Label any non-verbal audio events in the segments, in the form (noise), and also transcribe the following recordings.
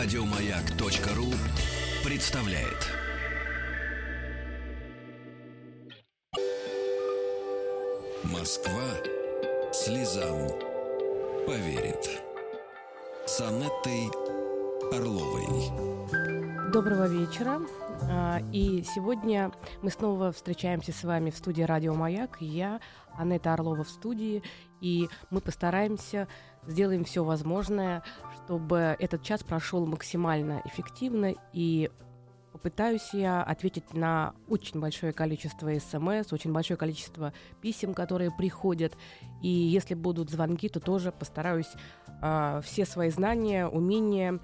Радиомаяк.ру представляет. Москва слезам поверит. С Анеттой Орловой. Доброго вечера. А, и сегодня мы снова встречаемся с вами в студии «Радио Маяк». Я, Анетта Орлова в студии, и мы постараемся, сделаем все возможное, чтобы этот час прошел максимально эффективно и попытаюсь я ответить на очень большое количество смс, очень большое количество писем, которые приходят. И если будут звонки, то тоже постараюсь э, все свои знания, умения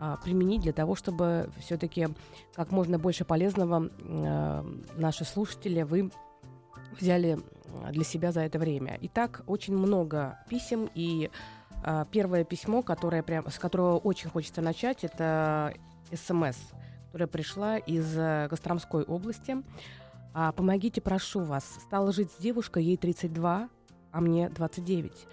э, применить для того, чтобы все-таки как можно больше полезного э, наши слушатели вы взяли для себя за это время. Итак, очень много писем и э, первое письмо, которое прям, с которого очень хочется начать, это смс, которая пришла из э, Костромской области. А, помогите, прошу вас. Стала жить с девушкой, ей 32, а мне 29.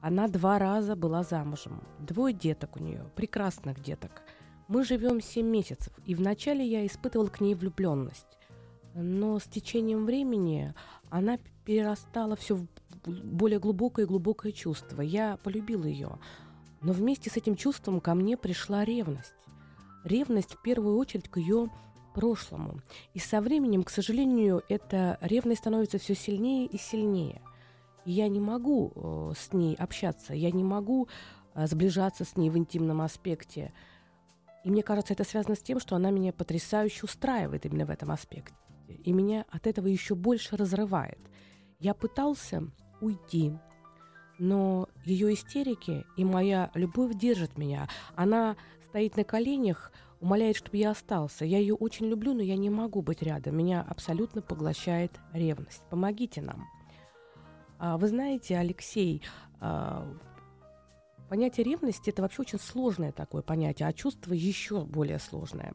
Она два раза была замужем. Двое деток у нее, прекрасных деток. Мы живем 7 месяцев, и вначале я испытывал к ней влюбленность. Но с течением времени она перерастала все в более глубокое и глубокое чувство. Я полюбил ее. Но вместе с этим чувством ко мне пришла ревность. Ревность в первую очередь к ее прошлому. И со временем, к сожалению, эта ревность становится все сильнее и сильнее. Я не могу э, с ней общаться, я не могу э, сближаться с ней в интимном аспекте. И мне кажется, это связано с тем, что она меня потрясающе устраивает именно в этом аспекте. И меня от этого еще больше разрывает. Я пытался уйти, но ее истерики и моя любовь держат меня. Она стоит на коленях, умоляет, чтобы я остался. Я ее очень люблю, но я не могу быть рядом. Меня абсолютно поглощает ревность. Помогите нам. А, вы знаете, Алексей, а, понятие ревности это вообще очень сложное такое понятие, а чувство еще более сложное.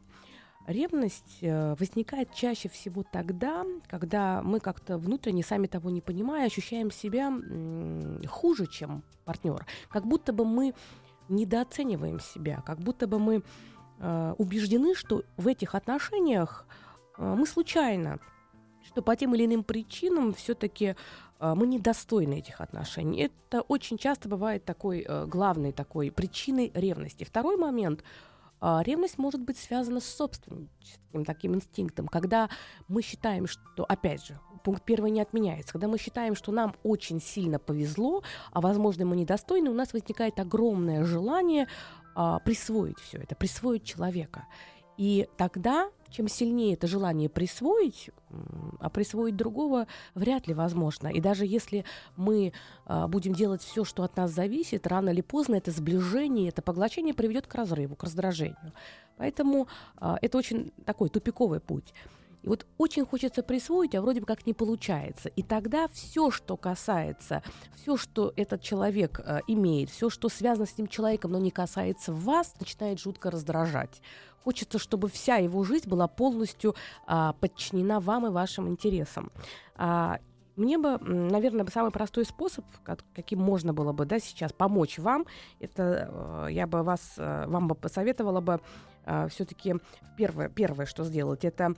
Ревность э, возникает чаще всего тогда, когда мы как-то внутренне, сами того не понимая, ощущаем себя хуже, чем партнер. Как будто бы мы недооцениваем себя, как будто бы мы э, убеждены, что в этих отношениях э, мы случайно, что по тем или иным причинам все-таки мы недостойны этих отношений. Это очень часто бывает такой главной такой причиной ревности. Второй момент – ревность может быть связана с собственным таким инстинктом, когда мы считаем, что, опять же, пункт первый не отменяется, когда мы считаем, что нам очень сильно повезло, а возможно мы недостойны, у нас возникает огромное желание а, присвоить все это, присвоить человека. И тогда, чем сильнее это желание присвоить, а присвоить другого вряд ли возможно. И даже если мы а, будем делать все, что от нас зависит, рано или поздно это сближение, это поглощение приведет к разрыву, к раздражению. Поэтому а, это очень такой тупиковый путь. И вот очень хочется присвоить, а вроде бы как не получается. И тогда все, что касается, все, что этот человек э, имеет, все, что связано с этим человеком, но не касается вас, начинает жутко раздражать. Хочется, чтобы вся его жизнь была полностью а, подчинена вам и вашим интересам. А, мне бы, наверное, самый простой способ, каким можно было бы да, сейчас помочь вам, это э, я бы вас, э, вам бы посоветовала бы э, все-таки первое, первое, что сделать, это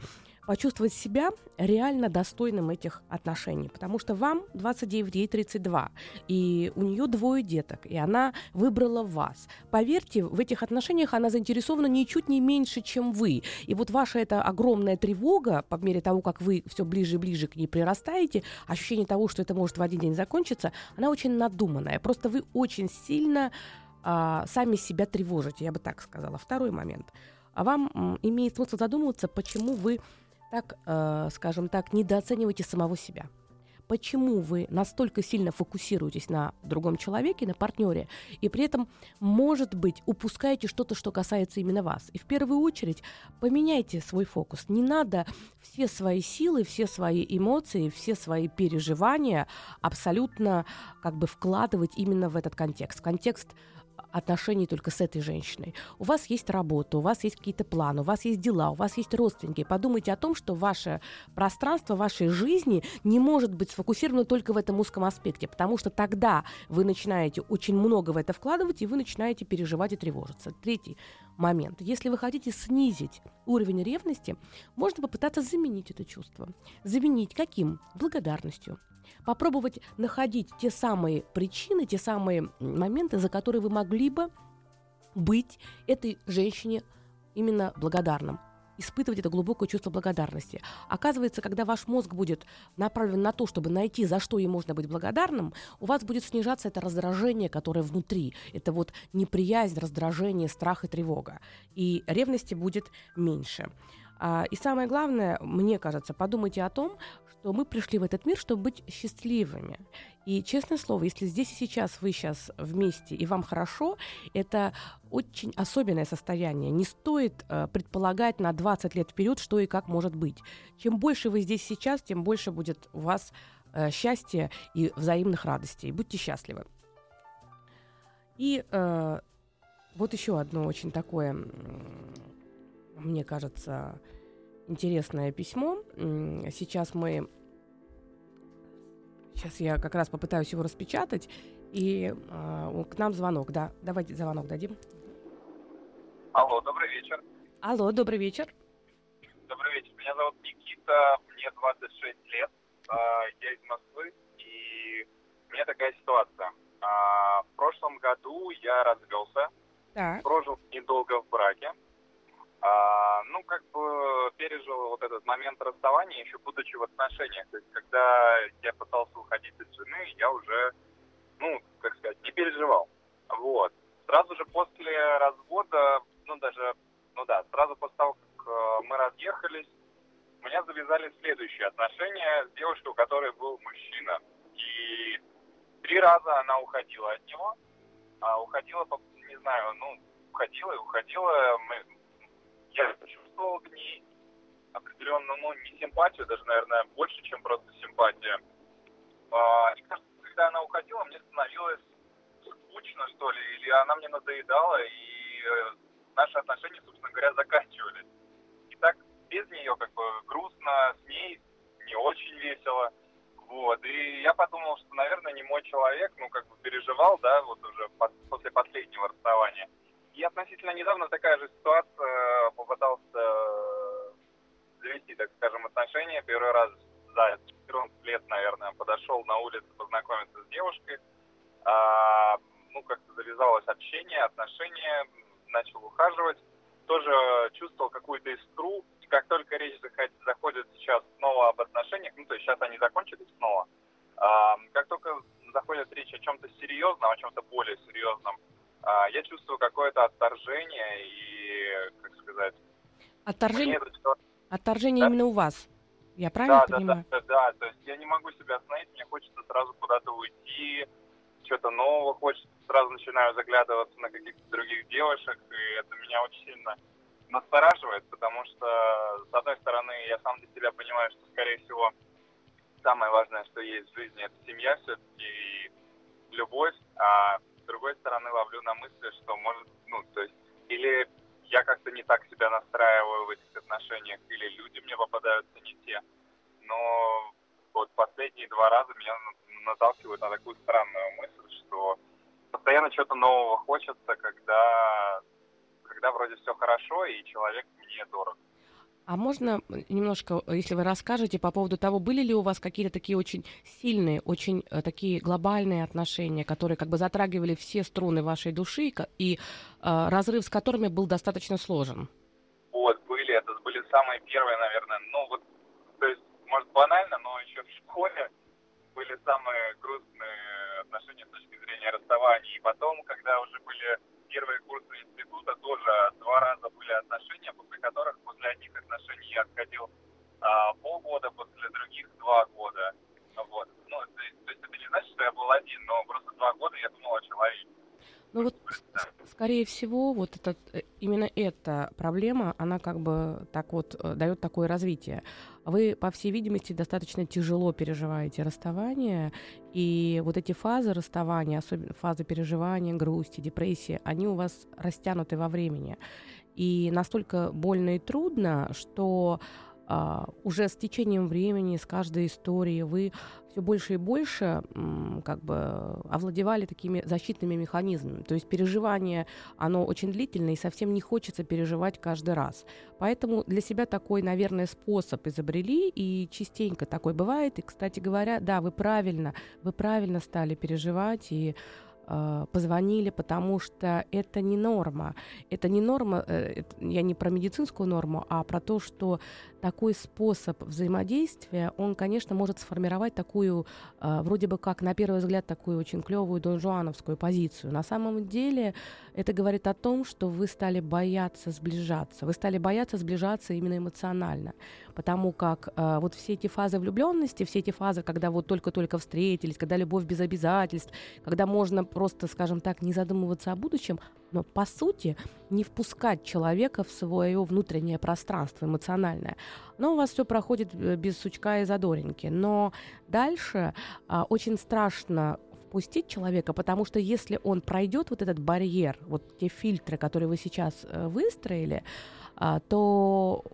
почувствовать себя реально достойным этих отношений. Потому что вам 29, ей 32, и у нее двое деток, и она выбрала вас. Поверьте, в этих отношениях она заинтересована ничуть не меньше, чем вы. И вот ваша эта огромная тревога, по мере того, как вы все ближе и ближе к ней прирастаете, ощущение того, что это может в один день закончиться, она очень надуманная. Просто вы очень сильно а, сами себя тревожите, я бы так сказала. Второй момент. А вам имеет смысл задумываться, почему вы так, э, скажем так, недооцениваете самого себя. Почему вы настолько сильно фокусируетесь на другом человеке, на партнере, и при этом, может быть, упускаете что-то, что касается именно вас. И в первую очередь поменяйте свой фокус. Не надо все свои силы, все свои эмоции, все свои переживания абсолютно как бы вкладывать именно в этот контекст. Контекст отношений только с этой женщиной. У вас есть работа, у вас есть какие-то планы, у вас есть дела, у вас есть родственники. Подумайте о том, что ваше пространство вашей жизни не может быть сфокусировано только в этом узком аспекте, потому что тогда вы начинаете очень много в это вкладывать, и вы начинаете переживать и тревожиться. Третий момент. Если вы хотите снизить уровень ревности, можно попытаться заменить это чувство. Заменить каким? Благодарностью попробовать находить те самые причины, те самые моменты, за которые вы могли бы быть этой женщине именно благодарным испытывать это глубокое чувство благодарности. Оказывается, когда ваш мозг будет направлен на то, чтобы найти, за что ей можно быть благодарным, у вас будет снижаться это раздражение, которое внутри. Это вот неприязнь, раздражение, страх и тревога. И ревности будет меньше. А, и самое главное, мне кажется, подумайте о том, что мы пришли в этот мир, чтобы быть счастливыми. И, честное слово, если здесь и сейчас вы сейчас вместе и вам хорошо, это очень особенное состояние. Не стоит э, предполагать на 20 лет вперед, что и как может быть. Чем больше вы здесь сейчас, тем больше будет у вас э, счастья и взаимных радостей. Будьте счастливы. И э, вот еще одно очень такое мне кажется, интересное письмо. Сейчас мы... Сейчас я как раз попытаюсь его распечатать. И э, к нам звонок, да. Давайте звонок дадим. Алло, добрый вечер. Алло, добрый вечер. Добрый вечер. Меня зовут Никита, мне 26 лет. Э, я из Москвы, и у меня такая ситуация. Э, в прошлом году я развелся, так. прожил недолго в браке. А, ну, как бы пережил вот этот момент расставания, еще будучи в отношениях. То есть, когда я пытался уходить от жены, я уже, ну, как сказать, не переживал. Вот. Сразу же после развода, ну, даже, ну да, сразу после того, как э, мы разъехались, у меня завязались следующие отношения с девушкой, у которой был мужчина. И три раза она уходила от него, а уходила, не знаю, ну, уходила и уходила. Мы, я почувствовал к ней определенную, ну, не симпатию, даже, наверное, больше, чем просто симпатия. А, и кажется, когда она уходила, мне становилось скучно, что ли, или она мне надоедала, и э, наши отношения, собственно говоря, заканчивались. И так без нее как бы грустно, с ней не очень весело. Вот, и я подумал, что, наверное, не мой человек, ну, как бы переживал, да, вот уже под, после последнего расставания. И относительно недавно такая же ситуация, попытался э, завести, так скажем, отношения. Первый раз за 14 лет, наверное, подошел на улице познакомиться с девушкой. А, ну, как-то завязалось общение, отношения, начал ухаживать. Тоже чувствовал какую-то искру. И как только речь заходит сейчас снова об отношениях, ну, то есть сейчас они закончились снова, а, как только заходит речь о чем-то серьезном, о чем-то более серьезном, я чувствую какое-то отторжение и, как сказать... Отторжение, это... отторжение да? именно у вас, я правильно да, понимаю? Да, да, да, то есть я не могу себя остановить, мне хочется сразу куда-то уйти, что-то нового хочется, сразу начинаю заглядываться на каких-то других девушек, и это меня очень сильно настораживает, потому что, с одной стороны, я сам для себя понимаю, что, скорее всего, самое важное, что есть в жизни, это семья все-таки и любовь, а другой стороны ловлю на мысли, что может, ну, то есть, или я как-то не так себя настраиваю в этих отношениях, или люди мне попадаются не те. Но вот последние два раза меня наталкивают на такую странную мысль, что постоянно что-то нового хочется, когда, когда вроде все хорошо, и человек мне дорог. А можно немножко, если вы расскажете по поводу того, были ли у вас какие-то такие очень сильные, очень э, такие глобальные отношения, которые как бы затрагивали все струны вашей души и э, разрыв с которыми был достаточно сложен? Вот, были. Это были самые первые, наверное. Ну, вот, то есть, может, банально, но еще в школе были самые грустные отношения с точки зрения расставания. И потом, когда уже были первые курсы института, тоже два раза были отношения, после которых после одних отношений я отходил а, полгода, после других два года. Вот. Ну, то, то есть это не значит, что я был один, но просто два года я думал о человеке. Ну вот Скорее всего, вот этот, э, именно эта проблема, она как бы так вот э, дает такое развитие. Вы, по всей видимости, достаточно тяжело переживаете расставание, и вот эти фазы расставания, особенно фазы переживания, грусти, депрессии, они у вас растянуты во времени. И настолько больно и трудно, что а, уже с течением времени, с каждой историей вы все больше и больше как бы овладевали такими защитными механизмами. То есть переживание, оно очень длительное, и совсем не хочется переживать каждый раз. Поэтому для себя такой, наверное, способ изобрели, и частенько такой бывает. И, кстати говоря, да, вы правильно, вы правильно стали переживать, и э, позвонили, потому что это не норма. Это не норма, э, я не про медицинскую норму, а про то, что такой способ взаимодействия, он, конечно, может сформировать такую, э, вроде бы как, на первый взгляд, такую очень клевую донжуановскую позицию. На самом деле это говорит о том, что вы стали бояться сближаться. Вы стали бояться сближаться именно эмоционально. Потому как э, вот все эти фазы влюбленности, все эти фазы, когда вот только-только встретились, когда любовь без обязательств, когда можно просто, скажем так, не задумываться о будущем, но по сути не впускать человека в свое внутреннее пространство эмоциональное. Но у вас все проходит э, без сучка и задоринки. Но дальше а, очень страшно впустить человека, потому что если он пройдет вот этот барьер, вот те фильтры, которые вы сейчас э, выстроили, а, то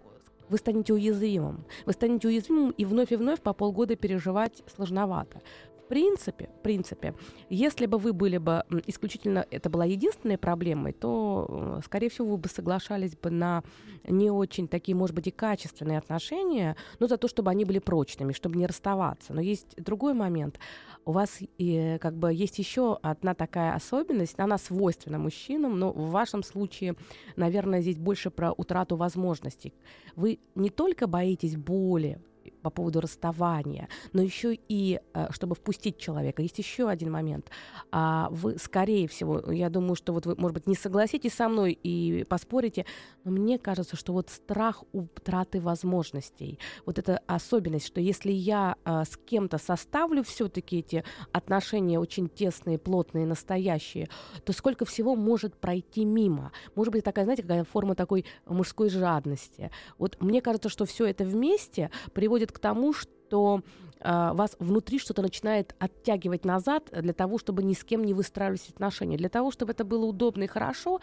вы станете уязвимым. Вы станете уязвимым и вновь и вновь по полгода переживать сложновато. В принципе, в принципе, если бы вы были бы исключительно, это была единственной проблемой, то, э, скорее всего, вы бы соглашались бы на не очень такие, может быть, и качественные отношения, но за то, чтобы они были прочными, чтобы не расставаться. Но есть другой момент. У вас и, как бы есть еще одна такая особенность, она свойственна мужчинам, но в вашем случае, наверное, здесь больше про утрату возможностей. Вы не только боитесь боли, по поводу расставания, но еще и э, чтобы впустить человека. Есть еще один момент. А вы, скорее всего, я думаю, что вот вы, может быть, не согласитесь со мной и поспорите, но мне кажется, что вот страх утраты возможностей, вот эта особенность, что если я а, с кем-то составлю все-таки эти отношения очень тесные, плотные, настоящие, то сколько всего может пройти мимо. Может быть, такая, знаете, какая форма такой мужской жадности. Вот мне кажется, что все это вместе приводит к тому, что э, вас внутри что-то начинает оттягивать назад для того, чтобы ни с кем не выстраивались отношения. Для того, чтобы это было удобно и хорошо,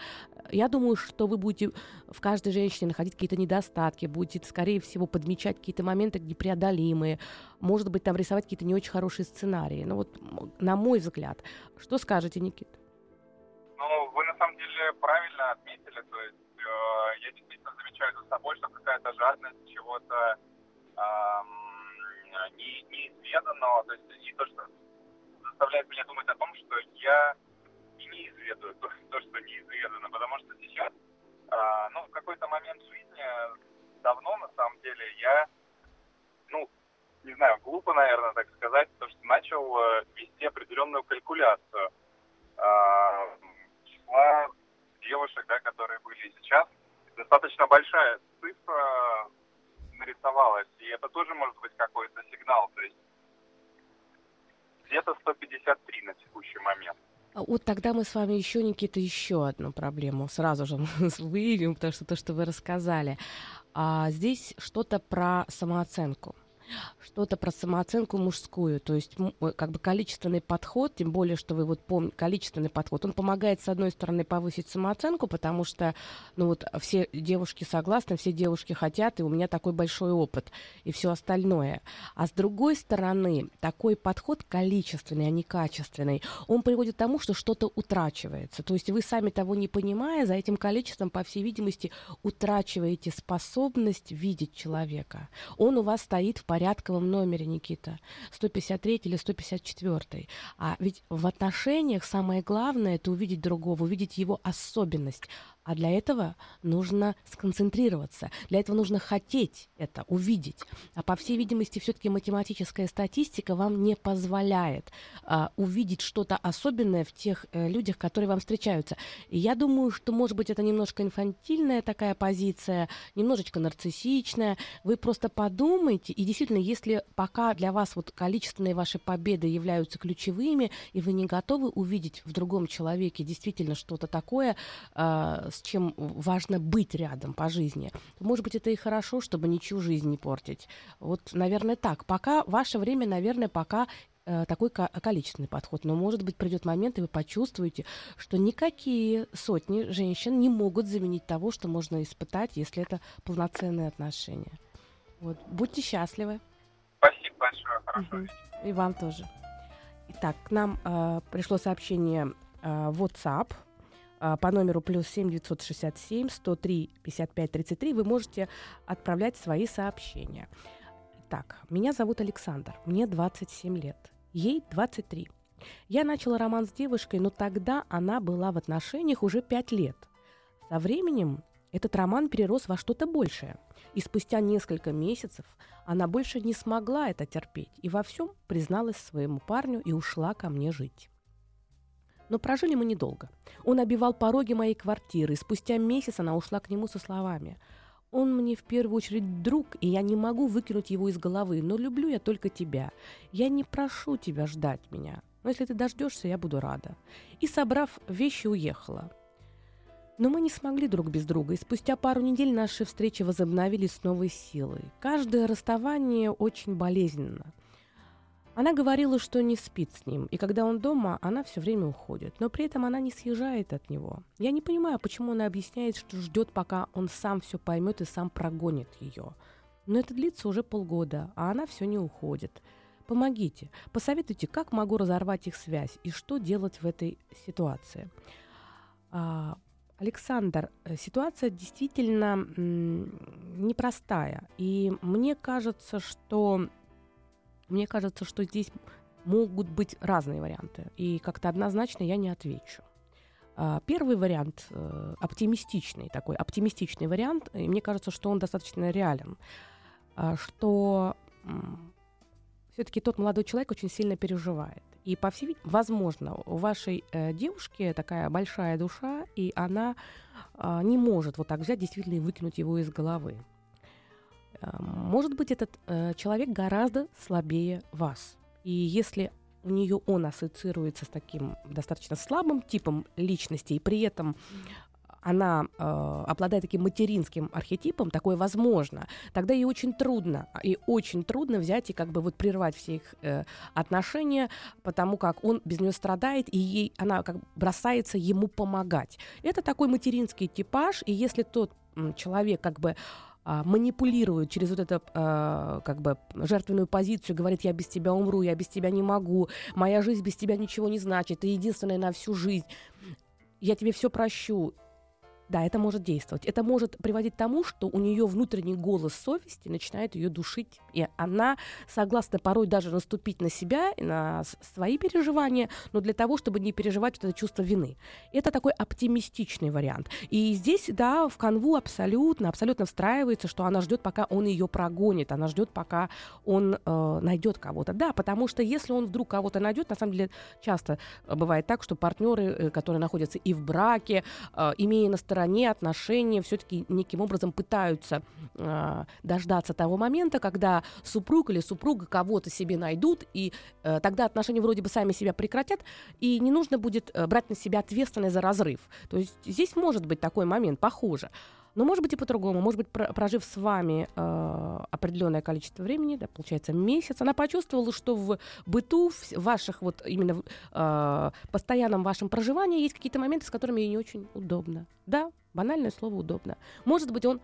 я думаю, что вы будете в каждой женщине находить какие-то недостатки, будете, скорее всего, подмечать какие-то моменты непреодолимые, может быть, там рисовать какие-то не очень хорошие сценарии. Ну вот, на мой взгляд. Что скажете, Никит? Ну, вы на самом деле правильно отметили, то есть э, я действительно замечаю за собой, что какая-то жадность чего-то не, неизведанного, то есть и то, что заставляет меня думать о том, что я и не изведаю то, то что неизведано, потому что сейчас, а, ну, в какой-то момент жизни, давно на самом деле, я, ну, не знаю, глупо, наверное, так сказать, то, что начал э, вести определенную калькуляцию а, числа девушек, да, которые были сейчас. Достаточно большая цифра нарисовалось. И это тоже может быть какой-то сигнал. То есть где-то 153 на текущий момент. А вот тогда мы с вами еще, Никита, еще одну проблему сразу же (laughs) выявим, потому что то, что вы рассказали. А здесь что-то про самооценку что-то про самооценку мужскую, то есть как бы количественный подход, тем более, что вы вот помните, количественный подход, он помогает, с одной стороны, повысить самооценку, потому что, ну вот, все девушки согласны, все девушки хотят, и у меня такой большой опыт, и все остальное. А с другой стороны, такой подход количественный, а не качественный, он приводит к тому, что что-то утрачивается. То есть вы сами того не понимая, за этим количеством, по всей видимости, утрачиваете способность видеть человека. Он у вас стоит в порядке порядковом номере, Никита, 153 или 154. А ведь в отношениях самое главное – это увидеть другого, увидеть его особенность. А для этого нужно сконцентрироваться, для этого нужно хотеть это, увидеть. А по всей видимости, все-таки математическая статистика вам не позволяет а, увидеть что-то особенное в тех э, людях, которые вам встречаются. И я думаю, что, может быть, это немножко инфантильная такая позиция, немножечко нарциссичная. Вы просто подумайте, и действительно, если пока для вас вот количественные ваши победы являются ключевыми, и вы не готовы увидеть в другом человеке действительно что-то такое, э, с чем важно быть рядом по жизни. Может быть, это и хорошо, чтобы ничью жизнь не портить. Вот, наверное, так. Пока ваше время, наверное, пока э, такой количественный подход. Но, может быть, придет момент, и вы почувствуете, что никакие сотни женщин не могут заменить того, что можно испытать, если это полноценные отношения. Вот. Будьте счастливы. Спасибо большое. Хорошо. Угу. И вам тоже. Итак, к нам э, пришло сообщение э, WhatsApp по номеру плюс 7 967 103 55 33 вы можете отправлять свои сообщения. Так, меня зовут Александр, мне 27 лет, ей 23. Я начала роман с девушкой, но тогда она была в отношениях уже 5 лет. Со временем этот роман перерос во что-то большее. И спустя несколько месяцев она больше не смогла это терпеть и во всем призналась своему парню и ушла ко мне жить. Но прожили мы недолго. Он обивал пороги моей квартиры, и спустя месяц она ушла к нему со словами «Он мне в первую очередь друг, и я не могу выкинуть его из головы, но люблю я только тебя. Я не прошу тебя ждать меня, но если ты дождешься, я буду рада». И, собрав вещи, уехала. Но мы не смогли друг без друга, и спустя пару недель наши встречи возобновились с новой силой. Каждое расставание очень болезненно. Она говорила, что не спит с ним, и когда он дома, она все время уходит. Но при этом она не съезжает от него. Я не понимаю, почему она объясняет, что ждет, пока он сам все поймет и сам прогонит ее. Но это длится уже полгода, а она все не уходит. Помогите, посоветуйте, как могу разорвать их связь и что делать в этой ситуации. А, Александр, э, ситуация действительно непростая, и мне кажется, что мне кажется, что здесь могут быть разные варианты, и как-то однозначно я не отвечу. А, первый вариант э, оптимистичный, такой оптимистичный вариант, и мне кажется, что он достаточно реален, а, что все-таки тот молодой человек очень сильно переживает. И, по всей возможно, у вашей э, девушки такая большая душа, и она э, не может вот так взять действительно и выкинуть его из головы. Может быть, этот э, человек гораздо слабее вас. И если у нее он ассоциируется с таким достаточно слабым типом личности, и при этом она э, обладает таким материнским архетипом, такое возможно, тогда ей очень трудно, и очень трудно взять и как бы вот прервать все их э, отношения, потому как он без нее страдает, и ей, она как бросается ему помогать. Это такой материнский типаж, и если тот человек как бы а, манипулирует через вот эту а, как бы жертвенную позицию, говорит, я без тебя умру, я без тебя не могу, моя жизнь без тебя ничего не значит, ты единственная на всю жизнь, я тебе все прощу. Да, это может действовать. Это может приводить к тому, что у нее внутренний голос совести начинает ее душить. И она согласна порой даже наступить на себя, на свои переживания, но для того, чтобы не переживать вот это чувство вины. Это такой оптимистичный вариант. И здесь, да, в канву абсолютно, абсолютно встраивается, что она ждет, пока он ее прогонит, она ждет, пока он э, найдет кого-то. Да, потому что если он вдруг кого-то найдет, на самом деле часто бывает так, что партнеры, э, которые находятся и в браке, э, имея на стороне отношения все-таки неким образом пытаются э, дождаться того момента, когда супруг или супруга кого-то себе найдут, и э, тогда отношения вроде бы сами себя прекратят, и не нужно будет э, брать на себя ответственность за разрыв. То есть здесь может быть такой момент, похоже. Но может быть и по-другому. Может быть, прожив с вами э, определенное количество времени, да, получается месяц, она почувствовала, что в быту, в ваших вот именно э, постоянном вашем проживании есть какие-то моменты, с которыми ей не очень удобно. Да, банальное слово удобно. Может быть, он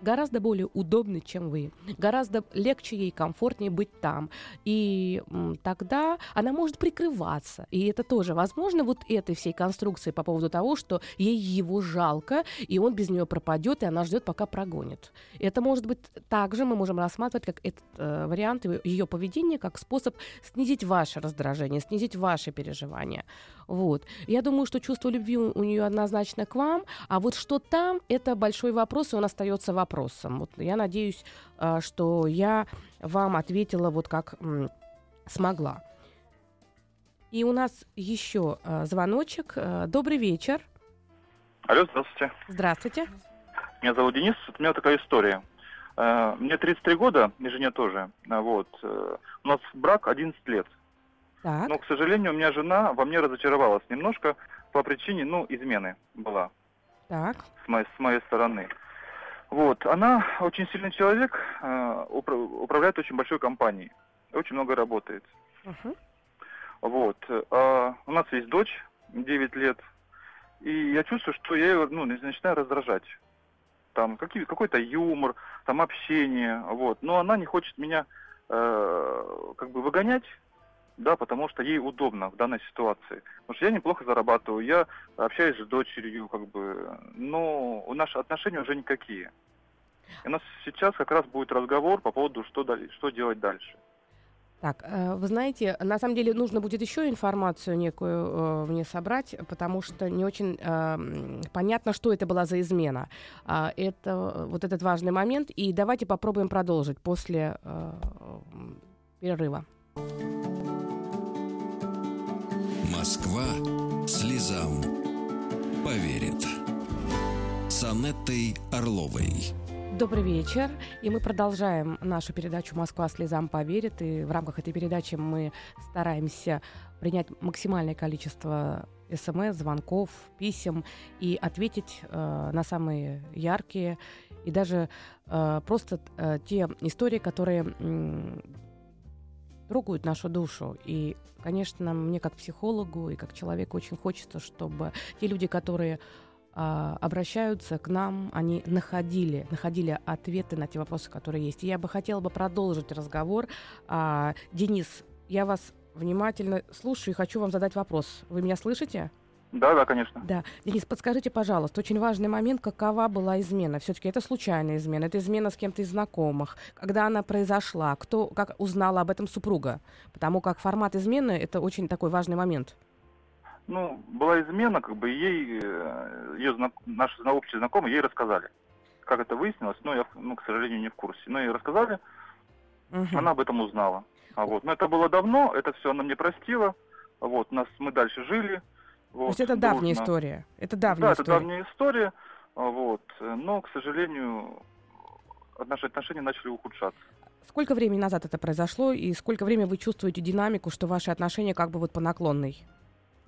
гораздо более удобный, чем вы. Гораздо легче ей, комфортнее быть там. И тогда она может прикрываться. И это тоже возможно вот этой всей конструкции по поводу того, что ей его жалко, и он без нее пропадет, и она ждет, пока прогонит. Это может быть также мы можем рассматривать как этот э, вариант ее поведения как способ снизить ваше раздражение, снизить ваши переживания. Вот. Я думаю, что чувство любви у нее однозначно к вам, а вот что там, это большой вопрос, и он остается вопросом. Вот я надеюсь, э, что я вам ответила вот как смогла. И у нас еще э, звоночек. Э, добрый вечер. Алло, здравствуйте. Здравствуйте. Меня зовут Денис. У меня такая история. Мне 33 года, и жене тоже. Вот. Э, у нас брак 11 лет. Так. Но, к сожалению, у меня жена во мне разочаровалась немножко по причине, ну, измены была Так. с моей, с моей стороны. Вот. Она очень сильный человек, упра- управляет очень большой компанией, очень много работает. Мгм. Вот. А у нас есть дочь, 9 лет, и я чувствую, что я ее ну, начинаю раздражать. Там какие, какой-то юмор, там общение, вот. Но она не хочет меня э, как бы выгонять, да, потому что ей удобно в данной ситуации. Потому что я неплохо зарабатываю, я общаюсь с дочерью, как бы, но у наши отношения уже никакие. И у нас сейчас как раз будет разговор по поводу, что, что делать дальше. Так, э, вы знаете, на самом деле нужно будет еще информацию некую э, мне собрать, потому что не очень э, понятно, что это была за измена. А, это вот этот важный момент. И давайте попробуем продолжить после перерыва. Москва слезам поверит. С Анеттой Орловой. Добрый вечер. И мы продолжаем нашу передачу «Москва слезам поверит». И в рамках этой передачи мы стараемся принять максимальное количество смс, звонков, писем и ответить э, на самые яркие и даже э, просто э, те истории, которые м, трогают нашу душу. И, конечно, мне как психологу и как человеку очень хочется, чтобы те люди, которые а, обращаются к нам, они находили, находили ответы на те вопросы, которые есть. И я бы хотела бы продолжить разговор. А, Денис, я вас внимательно слушаю и хочу вам задать вопрос. Вы меня слышите? Да, да, конечно. Да. Денис, подскажите, пожалуйста, очень важный момент, какова была измена? Все-таки это случайная измена, это измена с кем-то из знакомых. Когда она произошла, кто, как узнала об этом супруга? Потому как формат измены – это очень такой важный момент. Ну, была измена, как бы ей, э, ее знак... наши общие знакомые ей рассказали. Как это выяснилось, ну, я, ну, к сожалению, не в курсе. Но ей рассказали, Мгм. она об этом узнала. А вот. Но это было давно, это все она мне простила. Вот, нас, мы дальше жили. То Вот, есть это давняя история. Это давняя Да, это история. давняя история. А, Вот. Но, к сожалению, наши отношения начали ухудшаться. Сколько времени назад это произошло, и сколько времени вы чувствуете динамику, что ваши отношения как бы вот по наклонной?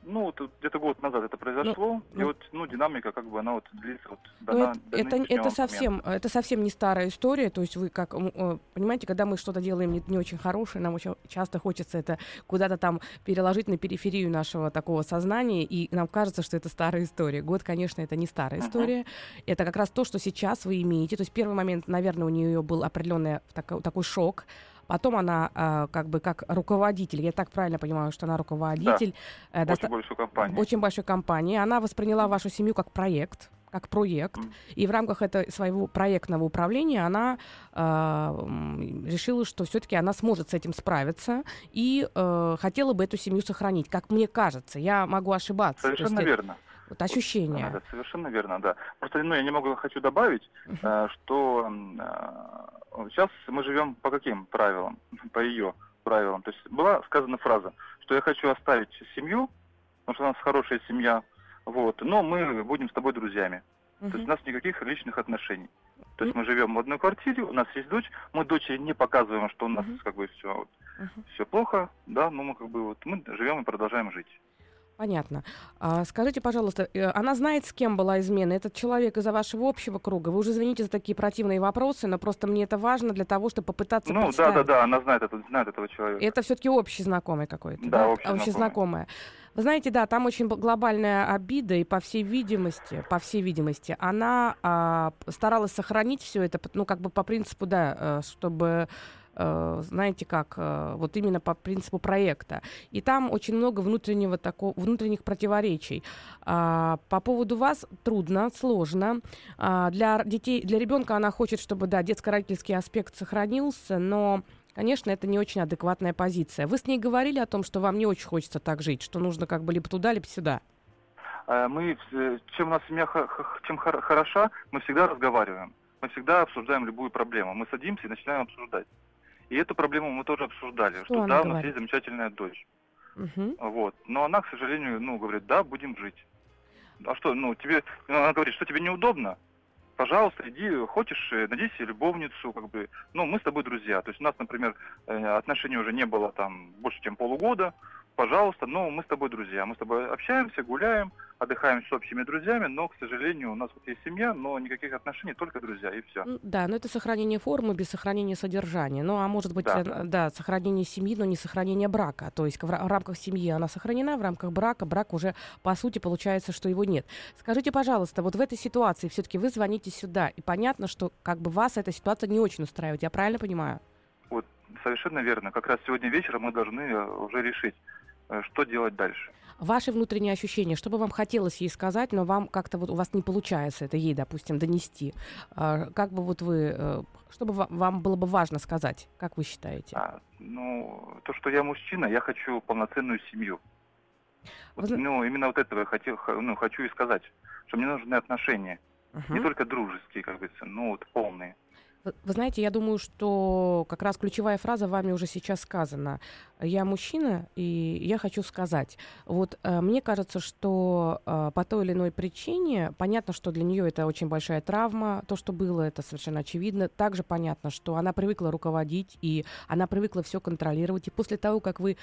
Ну, вот где-то год назад это произошло, и ну. вот, ну, динамика, как бы, она вот длится вот до, Ну, это, это, это совсем, момента. это совсем не старая история. То есть вы как, э, понимаете, когда мы что-то делаем не, не очень хорошее, нам очень часто хочется это куда-то там переложить на периферию нашего такого сознания, и нам кажется, что это старая история. Год, конечно, это не старая Мгм. история. Это как раз то, что сейчас вы имеете. То есть первый момент, наверное, у нее был определенный такой, такой шок. Потом она а, как бы как руководитель, я так правильно понимаю, что она руководитель э, доста- Очень большую компанию. очень большой компании. Она восприняла вашу семью как проект, как проект. И в рамках этого своего проектного управления она э, решила, что все-таки она сможет с этим справиться и э, хотела бы эту семью сохранить. Как мне кажется, я могу ошибаться. Совершенно есть, э, верно. Вот ощущение. Это совершенно верно, да. Просто, ну, я немного хочу добавить, Мгм. э, что э, сейчас мы живем по каким правилам? (laughs) По ее правилам. То есть была сказана фраза, что я хочу оставить семью, потому что у нас хорошая семья, вот, но мы будем с тобой друзьями. То есть у нас никаких личных отношений. То есть мы живем в одной квартире, у нас есть дочь, мы дочери не показываем, что у нас Мгм. как бы все Мгм. все плохо, да, но мы как бы вот мы живем и продолжаем жить. Понятно. А, скажите, пожалуйста, э, она знает, с кем была измена? Этот человек из-за вашего общего круга? Вы уже извините за такие противные вопросы, но просто мне это важно для того, чтобы попытаться Ну, представить. да, да, да, она знает, это, знает этого человека. Это все-таки общий знакомый какой-то, Да, да? общий знакомый. знакомая. Вы знаете, да, там очень глобальная обида, и по всей видимости, по всей видимости, она а, старалась сохранить все это, ну, как бы по принципу, да, э, чтобы знаете как, э, вот именно по принципу проекта. И там очень много внутреннего такого, внутренних противоречий. А, по поводу вас трудно, сложно. А, для детей, для ребенка она хочет, чтобы, да, детско-родительский аспект сохранился, но Конечно, это не очень адекватная позиция. Вы с ней говорили о том, что вам не очень хочется так жить, что нужно как бы либо туда, либо сюда. Э, Мы, э, чем у нас семья чем хор- хороша, мы всегда разговариваем. Мы всегда обсуждаем любую проблему. Мы садимся и начинаем обсуждать. И эту проблему мы тоже обсуждали. Что Что, да, у нас есть замечательная дочь. Мгм. Вот. Но она, к сожалению, ну, говорит, да, будем жить. А что, ну, тебе, ну, она говорит, что тебе неудобно? Пожалуйста, иди, хочешь, э, найди себе любовницу, как бы, ну, мы с тобой друзья. То есть у нас, например, э, отношений уже не было там больше, чем полугода. Пожалуйста, но мы с тобой друзья. Мы с тобой общаемся, гуляем, отдыхаем с общими друзьями, но, к сожалению, у нас вот есть семья, но никаких отношений, только друзья, и все. Ну, Да, но это сохранение формы без сохранения содержания. Ну, а может быть, Да. э, да, сохранение семьи, но не сохранение брака. То есть в, ра- в рамках семьи она сохранена, в рамках брака брак уже, по сути, получается, что его нет. Скажите, пожалуйста, вот в этой ситуации все-таки вы звоните сюда, и понятно, что как бы вас эта ситуация не очень устраивает. Я правильно понимаю? Вот, совершенно верно. Как раз сегодня вечером мы должны э, уже решить, э, что делать дальше. Ваши внутренние ощущения, что бы вам хотелось ей сказать, но вам как-то вот у вас не получается это ей, допустим, донести. А, Как бы вот вы, э, что бы ва- вам было бы важно сказать, как вы считаете? А, ну, то, что я мужчина, я хочу полноценную семью. Вы Вот, ну, именно вот этого я хотел, ну, хочу и сказать, что мне нужны отношения. Мгм. Не только дружеские, как говорится, но вот полные. Вы, знаете, я думаю, что как раз ключевая фраза вами уже сейчас сказана. Я мужчина, и я хочу сказать. Вот э, мне кажется, что э, по той или иной причине, понятно, что для нее это очень большая травма, то, что было, это совершенно очевидно. Также понятно, что она привыкла руководить, и она привыкла все контролировать. И после того, как вы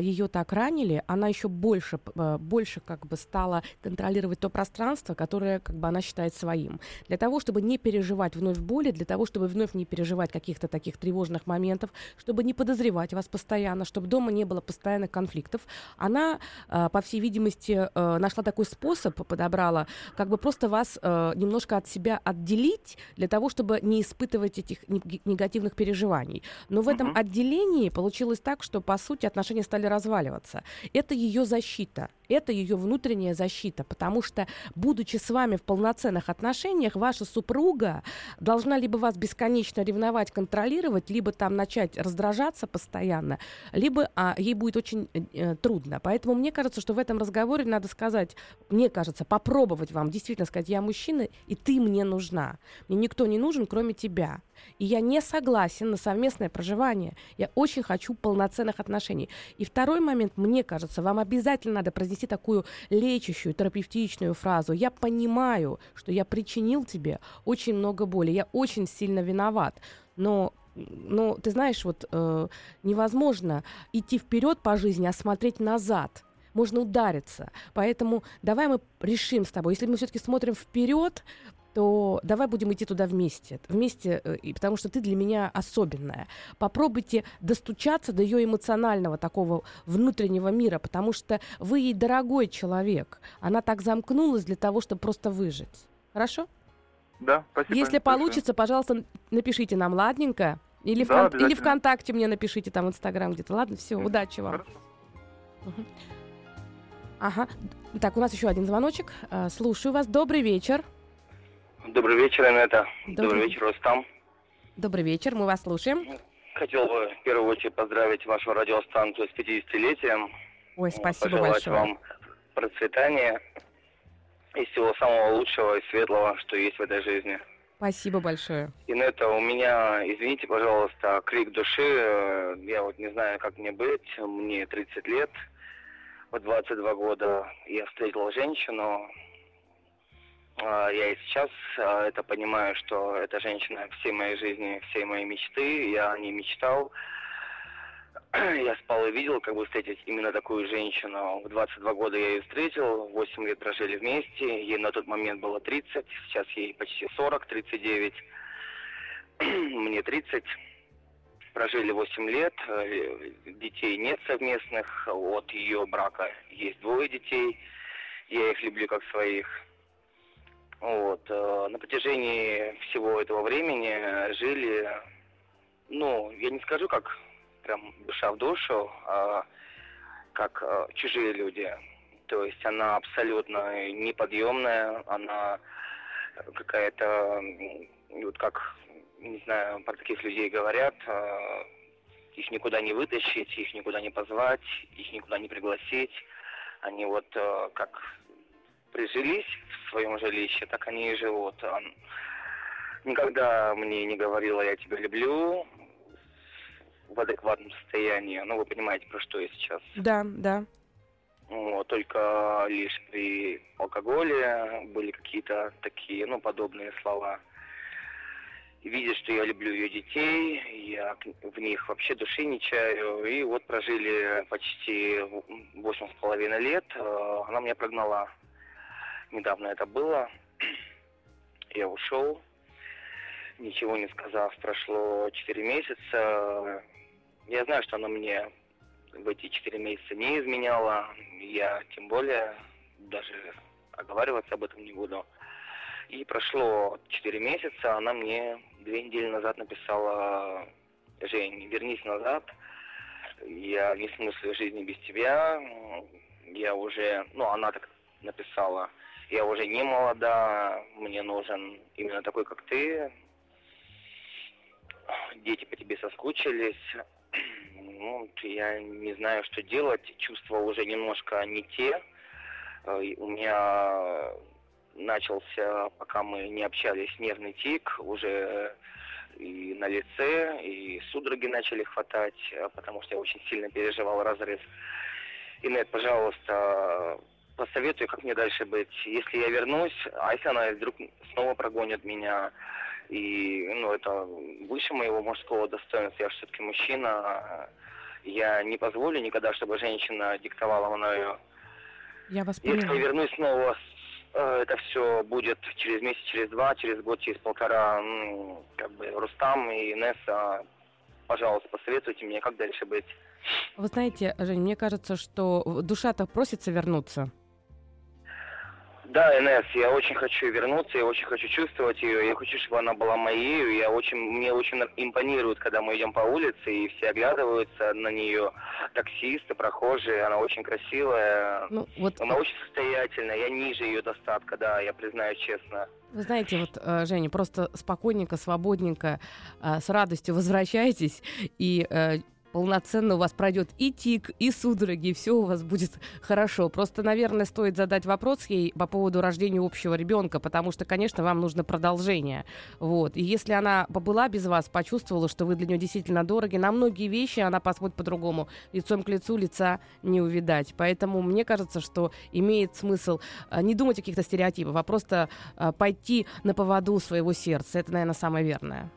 ее так ранили, она еще больше, э, больше как бы стала контролировать то пространство, которое как бы она считает своим. Для того, чтобы не переживать вновь боли, для того, чтобы вновь не переживать каких-то таких тревожных моментов, чтобы не подозревать вас постоянно, чтобы дома не было постоянных конфликтов, она, э, по всей видимости, э, нашла такой способ, подобрала, как бы просто вас э, немножко от себя отделить, для того, чтобы не испытывать этих нег- негативных переживаний. Но в этом отделении получилось так, что, по сути, отношения стали разваливаться. Это ее защита, это ее внутренняя защита, потому что, будучи с вами в полноценных отношениях, ваша супруга должна либо вас бесконечно ревновать, контролировать, либо там начать раздражаться постоянно, либо а, ей будет очень э, э, трудно. Поэтому мне кажется, что в этом разговоре надо сказать, мне кажется, попробовать вам действительно сказать, я мужчина, и ты мне нужна. Мне никто не нужен, кроме тебя. И я не согласен на совместное проживание. Я очень хочу полноценных отношений. И второй момент, мне кажется, вам обязательно надо произнести такую лечащую, терапевтичную фразу. Я понимаю, что я причинил тебе очень много боли. Я очень сильно виноват. Но но ты знаешь, вот э, невозможно идти вперед по жизни, а смотреть назад. Можно удариться. Поэтому давай мы решим с тобой. Если мы все-таки смотрим вперед, то давай будем идти туда вместе. Вместе, э, и потому что ты для меня особенная. Попробуйте достучаться до ее эмоционального такого внутреннего мира, потому что вы ей дорогой человек. Она так замкнулась для того, чтобы просто выжить. Хорошо? Да, спасибо. Если большое. получится, пожалуйста, напишите нам, ладненько. Или, Да, вкон- или. ВКонтакте мне напишите, там, Инстаграм где-то. Ладно, все, Мгм. удачи вам. Хорошо. Ага. Так, у нас еще один звоночек. А, Слушаю вас. Добрый вечер. Добрый вечер, Анетта. Добрый Добрый, вечер, Рустам. Добрый вечер, мы вас слушаем. Хотел бы в первую очередь поздравить вашу радиостанцию с 50-летием. Ой, спасибо Пожелать большое. вам процветания и всего самого лучшего и светлого, что есть в этой жизни. Спасибо большое. Инетта, у меня, извините, пожалуйста, крик души. Э, Я вот не знаю, как мне быть. Мне 30 лет. В 22 года я встретил женщину. А, Я и сейчас а, это понимаю, что эта женщина всей моей жизни, всей моей мечты. Я о ней мечтал. (clears throat) я спал и видел, как бы встретить именно такую женщину. В 22 года я ее встретил, 8 лет прожили вместе, ей на тот момент было 30, сейчас ей почти 40, 39, (clears throat) мне 30. Прожили 8 лет, э, детей нет совместных, от ее брака есть двое детей, я их люблю как своих. Вот. Э, на протяжении всего этого времени жили, ну, я не скажу, как прям душа в душу, а как а, чужие люди. То есть она абсолютно неподъемная, она какая-то, вот как, не знаю, про таких людей говорят, а, их никуда не вытащить, их никуда не позвать, их никуда не пригласить. Они вот как прижились в своем жилище, так они и живут. Он никогда мне не говорила «я тебя люблю», в адекватном состоянии. Ну, вы понимаете, про что я сейчас. Да, да. Вот, только лишь при алкоголе были какие-то такие, ну, подобные слова. Видя, что я люблю ее детей, я в них вообще души не чаю. И вот прожили почти восемь с половиной лет. Э, она меня прогнала. Недавно это было. (clears throat) Я ушел, ничего не сказав. Прошло четыре месяца. Я знаю, что она мне в эти четыре месяца не изменяла. Я тем более даже оговариваться об этом не буду. И прошло четыре месяца, она мне две недели назад написала, Жень, вернись назад, я не смыслю жизни без тебя, я уже, ну, она так написала, я уже не молода, мне нужен именно такой, как ты, дети по тебе соскучились, (clears throat) ну, я не знаю, что делать. Чувства уже немножко не те. Э, у меня начался, пока мы не общались, нервный тик уже и на лице, и судороги начали хватать, э, потому что я очень сильно переживал разрыв. Инет, пожалуйста, посоветуй, как мне дальше быть. Если я вернусь, а если она вдруг снова прогонит меня, и ну, это выше моего мужского достоинства. Я все-таки мужчина. Я не позволю никогда, чтобы женщина диктовала мною. Я вас понимаю. Если я вернусь снова, э, это все будет через месяц, через два, через год, через полтора. Ну, как бы Рустам и Несса, пожалуйста, посоветуйте мне, как дальше быть. Вы знаете, Жень, мне кажется, что душа-то просится вернуться. Да, Инесс, я очень хочу вернуться, я очень хочу чувствовать ее, я хочу, чтобы она была моей, я очень, мне очень импонирует, когда мы идем по улице, и все оглядываются на нее, таксисты, прохожие, она очень красивая, ну, вот... она очень состоятельная, я ниже ее достатка, да, я признаю честно. Вы знаете, вот, э, Женя, просто спокойненько, свободненько, э, с радостью возвращайтесь и э, полноценно у вас пройдет и тик, и судороги, и все у вас будет (laughs) хорошо. Просто, наверное, стоит задать вопрос ей по поводу рождения общего ребенка, потому что, конечно, вам нужно продолжение. Вот. И если она побыла без вас, почувствовала, что вы для нее действительно дороги, на многие вещи она посмотрит по-другому. Лицом к лицу лица не увидать. Поэтому мне кажется, что имеет смысл а, не думать о каких-то стереотипах, а просто а, пойти на поводу своего сердца. Это, наверное, самое верное.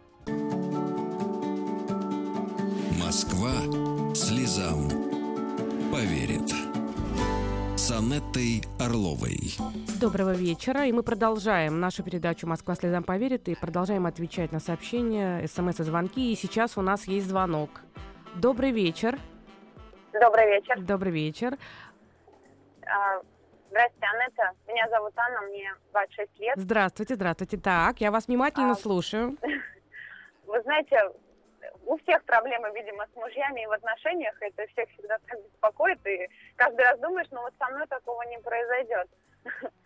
Москва слезам поверит. С Анеттой Орловой. Доброго вечера. И мы продолжаем нашу передачу «Москва слезам поверит» и продолжаем отвечать на сообщения, смс и звонки. И сейчас у нас есть звонок. Добрый вечер. Добрый вечер. Добрый вечер. А, здравствуйте, Анетта. Меня зовут Анна, мне 26 лет. Здравствуйте, здравствуйте. Так, я вас внимательно а, слушаю. (laughs) Вы знаете, у всех проблемы, видимо, с мужьями и в отношениях, это всех всегда так беспокоит, и каждый раз думаешь, ну вот со мной такого не произойдет.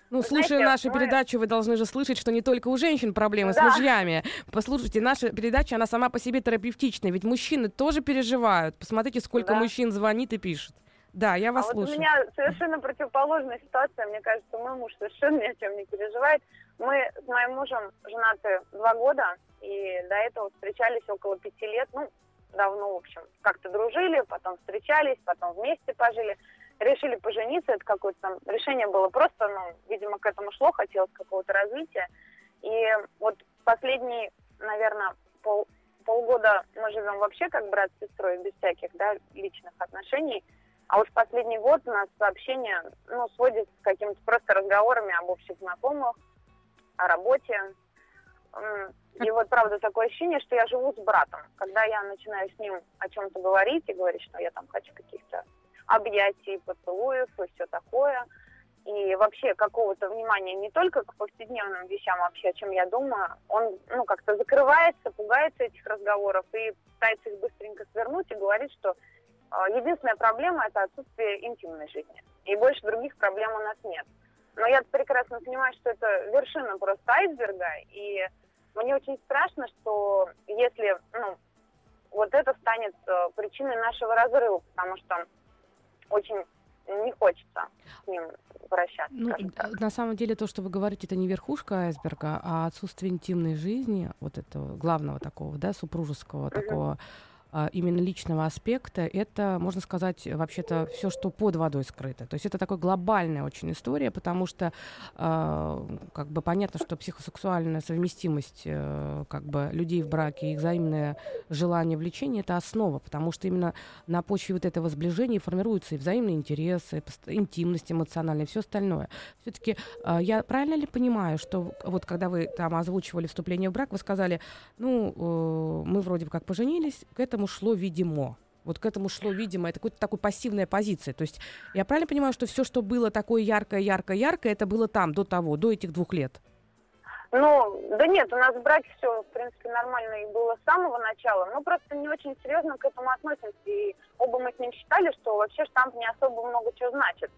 Ну, слушая нашу мы... передачу, вы должны же слышать, что не только у женщин проблемы да. с мужьями. Послушайте, наша передача, она сама по себе терапевтичная, ведь мужчины тоже переживают. Посмотрите, сколько да. мужчин звонит и пишет. Да, я вас а слушаю. Вот у меня совершенно противоположная ситуация. Мне кажется, мой муж совершенно ни о чем не переживает. Мы с моим мужем женаты два года, и до этого встречались около пяти лет, ну, давно, в общем, как-то дружили, потом встречались, потом вместе пожили, решили пожениться, это какое-то там решение было просто, ну, видимо, к этому шло, хотелось какого-то развития, и вот последний, наверное, пол, полгода мы живем вообще как брат с сестрой, без всяких, да, личных отношений. А уж последний год у нас сообщение, ну, сводится с какими-то просто разговорами об общих знакомых, о работе. И вот, правда, такое ощущение, что я живу с братом. Когда я начинаю с ним о чем-то говорить и говорить, что я там хочу каких-то объятий, поцелуев и все такое, и вообще какого-то внимания не только к повседневным вещам вообще, о чем я думаю, он ну, как-то закрывается, пугается этих разговоров и пытается их быстренько свернуть и говорит, что э, единственная проблема – это отсутствие интимной жизни. И больше других проблем у нас нет. Но я прекрасно понимаю, что это вершина просто айсберга, и мне очень страшно, что если ну, вот это станет э, причиной нашего разрыва, потому что очень не хочется с ним прощаться. Ну, на самом деле то, что вы говорите, это не верхушка айсберга, а отсутствие интимной жизни, вот этого главного такого, да, супружеского uh-huh. такого именно личного аспекта, это, можно сказать, вообще-то все, что под водой скрыто. То есть это такая глобальная очень история, потому что э, как бы понятно, что психосексуальная совместимость э, как бы людей в браке, их взаимное желание, влечение – это основа, потому что именно на почве вот этого сближения формируются и взаимные интересы, интимность эмоциональная, и все остальное. Все-таки э, я правильно ли понимаю, что вот когда вы там озвучивали вступление в брак, вы сказали, ну, э, мы вроде бы как поженились, к этому шло видимо. Вот к этому шло, видимо, это какая-то такая пассивная позиция. То есть я правильно понимаю, что все, что было такое яркое, яркое, яркое, это было там, до того, до этих двух лет? Ну, да нет, у нас в браке все, в принципе, нормально и было с самого начала. Мы просто не очень серьезно к этому относимся. И оба мы с ним считали, что вообще штамп не особо много чего значит.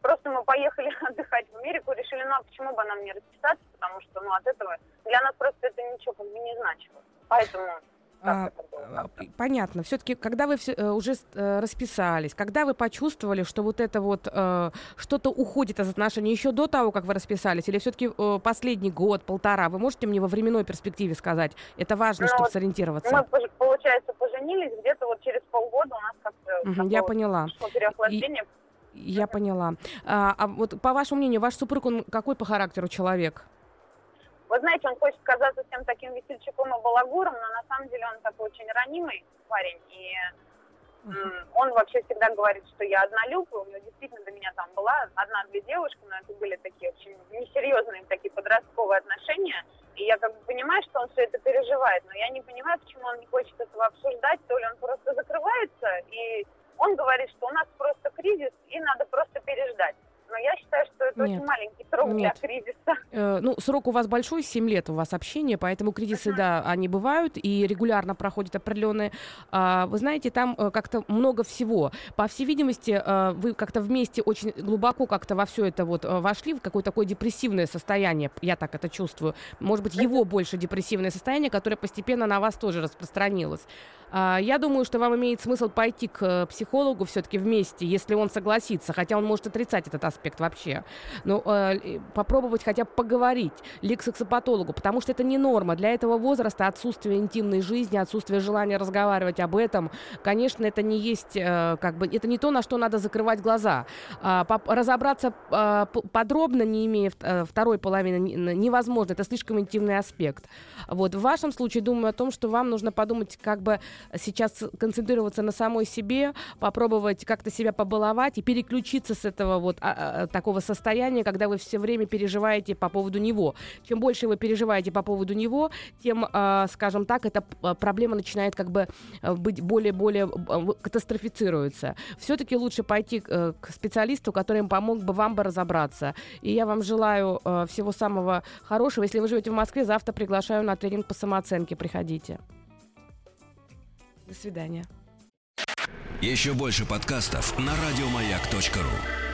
Просто мы поехали (laughs) отдыхать в Америку, решили, ну а почему бы нам не расписаться, потому что, ну, от этого для нас просто это ничего как бы не значило. Поэтому а, а понятно. Все-таки, когда вы все, э, уже э, расписались, когда вы почувствовали, что вот это вот э, что-то уходит из отношений еще до того, как вы расписались, или все-таки последний год, полтора, вы можете мне во временной перспективе сказать? Это важно, ну, чтобы вот сориентироваться. Мы, получается, поженились где-то вот через полгода у нас как-то... Угу, я поняла. Переохлаждение. И, я поняла. А, а вот по вашему мнению, ваш супруг, он какой по характеру человек? Вы знаете, он хочет казаться всем таким весельчаком и балагуром, но на самом деле он такой очень ранимый парень. И он вообще всегда говорит, что я однолюб, и у него действительно до меня там была одна-две девушки, но это были такие очень несерьезные такие подростковые отношения. И я как бы понимаю, что он все это переживает, но я не понимаю, почему он не хочет этого обсуждать, то ли он просто закрывается, и он говорит, что у нас просто кризис, и надо просто переждать но я считаю, что это Нет. очень маленький срок Нет. для кризиса. (laughs) Э, ну, срок у вас большой, 7 лет у вас общения, поэтому кризисы, uh-huh. да, они бывают и регулярно проходят определенные. А, вы знаете, там э, как-то много всего. По всей видимости, э, вы как-то вместе очень глубоко как-то во все это вот э, вошли, в какое-то такое депрессивное состояние, я так это чувствую. Может быть, его больше депрессивное состояние, которое постепенно на вас тоже распространилось. А, я думаю, что вам имеет смысл пойти к э, психологу все-таки вместе, если он согласится, хотя он может отрицать этот аспект вообще. Но э, попробовать хотя бы поговорить ли к сексопатологу, потому что это не норма. Для этого возраста отсутствие интимной жизни, отсутствие желания разговаривать об этом, конечно, это не есть, э, как бы, это не то, на что надо закрывать глаза. Э, разобраться э, подробно, не имея э, второй половины, невозможно. Это слишком интимный аспект. Вот. В вашем случае думаю о том, что вам нужно подумать, как бы сейчас концентрироваться на самой себе, попробовать как-то себя побаловать и переключиться с этого вот а, такого состояния, когда вы все время переживаете по поводу него. Чем больше вы переживаете по поводу него, тем, а, скажем так, эта проблема начинает как бы э, быть более-более катастрофицируется. Все-таки лучше пойти э, к специалисту, который помог бы вам бы разобраться. И я вам желаю э, всего самого хорошего. Если вы живете в Москве, завтра приглашаю на тренинг по самооценке. Приходите. До свидания. Еще больше подкастов на радиомаяк.ру